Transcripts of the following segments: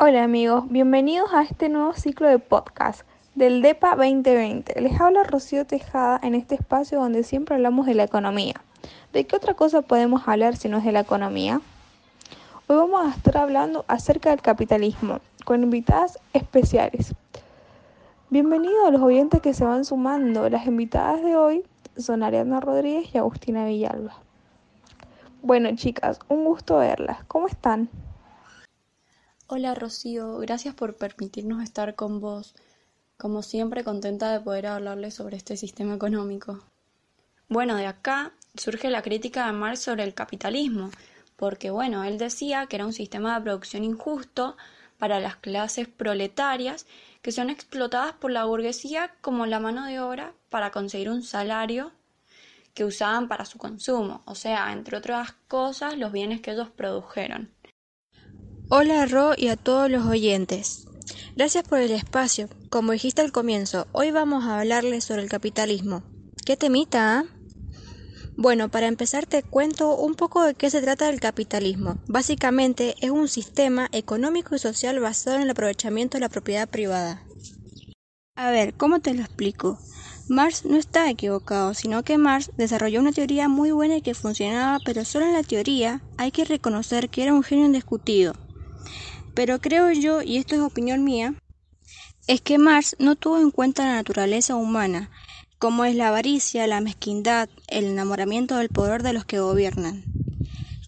Hola amigos, bienvenidos a este nuevo ciclo de podcast del DEPA 2020. Les habla Rocío Tejada en este espacio donde siempre hablamos de la economía. ¿De qué otra cosa podemos hablar si no es de la economía? Hoy vamos a estar hablando acerca del capitalismo con invitadas especiales. Bienvenidos a los oyentes que se van sumando. Las invitadas de hoy son Ariana Rodríguez y Agustina Villalba. Bueno chicas, un gusto verlas. ¿Cómo están? Hola Rocío, gracias por permitirnos estar con vos. Como siempre, contenta de poder hablarles sobre este sistema económico. Bueno, de acá surge la crítica de Marx sobre el capitalismo, porque bueno, él decía que era un sistema de producción injusto para las clases proletarias que son explotadas por la burguesía como la mano de obra para conseguir un salario que usaban para su consumo, o sea, entre otras cosas, los bienes que ellos produjeron. Hola Ro y a todos los oyentes. Gracias por el espacio. Como dijiste al comienzo, hoy vamos a hablarles sobre el capitalismo. ¿Qué temita? Ah? Bueno, para empezar te cuento un poco de qué se trata el capitalismo. Básicamente es un sistema económico y social basado en el aprovechamiento de la propiedad privada. A ver, ¿cómo te lo explico? Marx no está equivocado, sino que Marx desarrolló una teoría muy buena y que funcionaba, pero solo en la teoría hay que reconocer que era un genio indiscutido. Pero creo yo, y esto es opinión mía, es que Marx no tuvo en cuenta la naturaleza humana, como es la avaricia, la mezquindad, el enamoramiento del poder de los que gobiernan,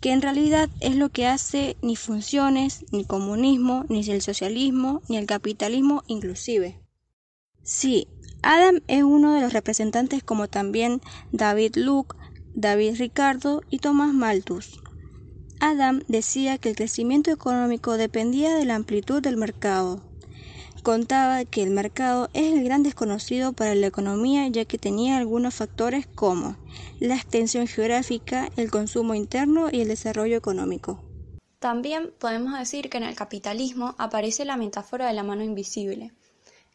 que en realidad es lo que hace ni funciones, ni comunismo, ni el socialismo, ni el capitalismo inclusive. Sí, Adam es uno de los representantes como también David Luke, David Ricardo y Tomás Malthus. Adam decía que el crecimiento económico dependía de la amplitud del mercado. Contaba que el mercado es el gran desconocido para la economía ya que tenía algunos factores como la extensión geográfica, el consumo interno y el desarrollo económico. También podemos decir que en el capitalismo aparece la metáfora de la mano invisible,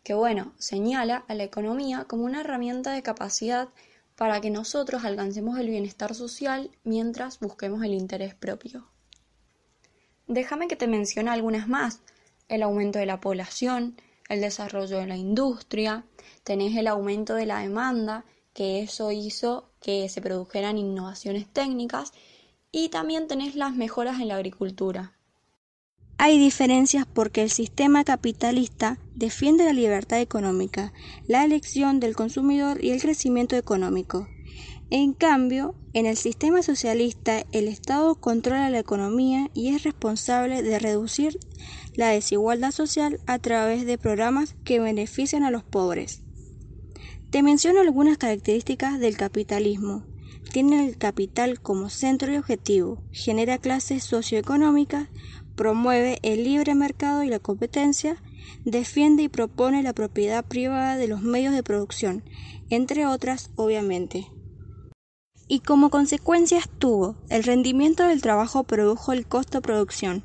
que bueno, señala a la economía como una herramienta de capacidad para que nosotros alcancemos el bienestar social mientras busquemos el interés propio. Déjame que te mencione algunas más. El aumento de la población, el desarrollo de la industria, tenés el aumento de la demanda, que eso hizo que se produjeran innovaciones técnicas, y también tenés las mejoras en la agricultura. Hay diferencias porque el sistema capitalista defiende la libertad económica, la elección del consumidor y el crecimiento económico. En cambio, en el sistema socialista el Estado controla la economía y es responsable de reducir la desigualdad social a través de programas que benefician a los pobres. Te menciono algunas características del capitalismo. Tiene el capital como centro y objetivo, genera clases socioeconómicas, promueve el libre mercado y la competencia, defiende y propone la propiedad privada de los medios de producción, entre otras, obviamente. Y como consecuencias tuvo, el rendimiento del trabajo produjo el costo producción,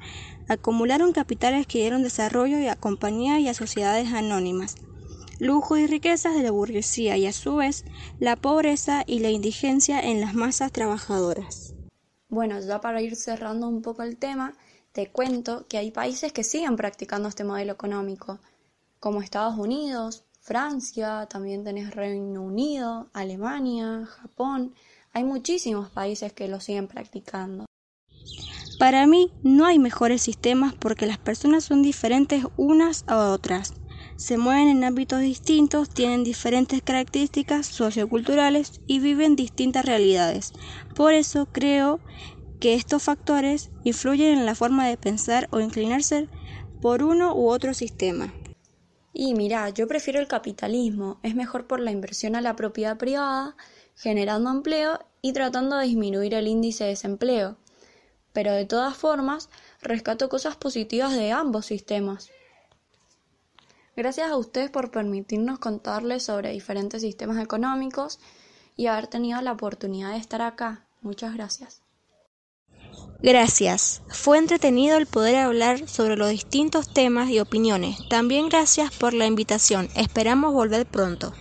acumularon capitales que dieron desarrollo a compañías y a sociedades anónimas, lujo y riquezas de la burguesía y a su vez la pobreza y la indigencia en las masas trabajadoras. Bueno, ya para ir cerrando un poco el tema, te cuento que hay países que siguen practicando este modelo económico, como Estados Unidos, Francia, también tenés Reino Unido, Alemania, Japón. Hay muchísimos países que lo siguen practicando. Para mí no hay mejores sistemas porque las personas son diferentes unas a otras. Se mueven en ámbitos distintos, tienen diferentes características socioculturales y viven distintas realidades. Por eso creo que estos factores influyen en la forma de pensar o inclinarse por uno u otro sistema. Y mira, yo prefiero el capitalismo, es mejor por la inversión a la propiedad privada, generando empleo y tratando de disminuir el índice de desempleo. Pero de todas formas, rescato cosas positivas de ambos sistemas. Gracias a ustedes por permitirnos contarles sobre diferentes sistemas económicos y haber tenido la oportunidad de estar acá. Muchas gracias. Gracias. Fue entretenido el poder hablar sobre los distintos temas y opiniones. También gracias por la invitación. Esperamos volver pronto.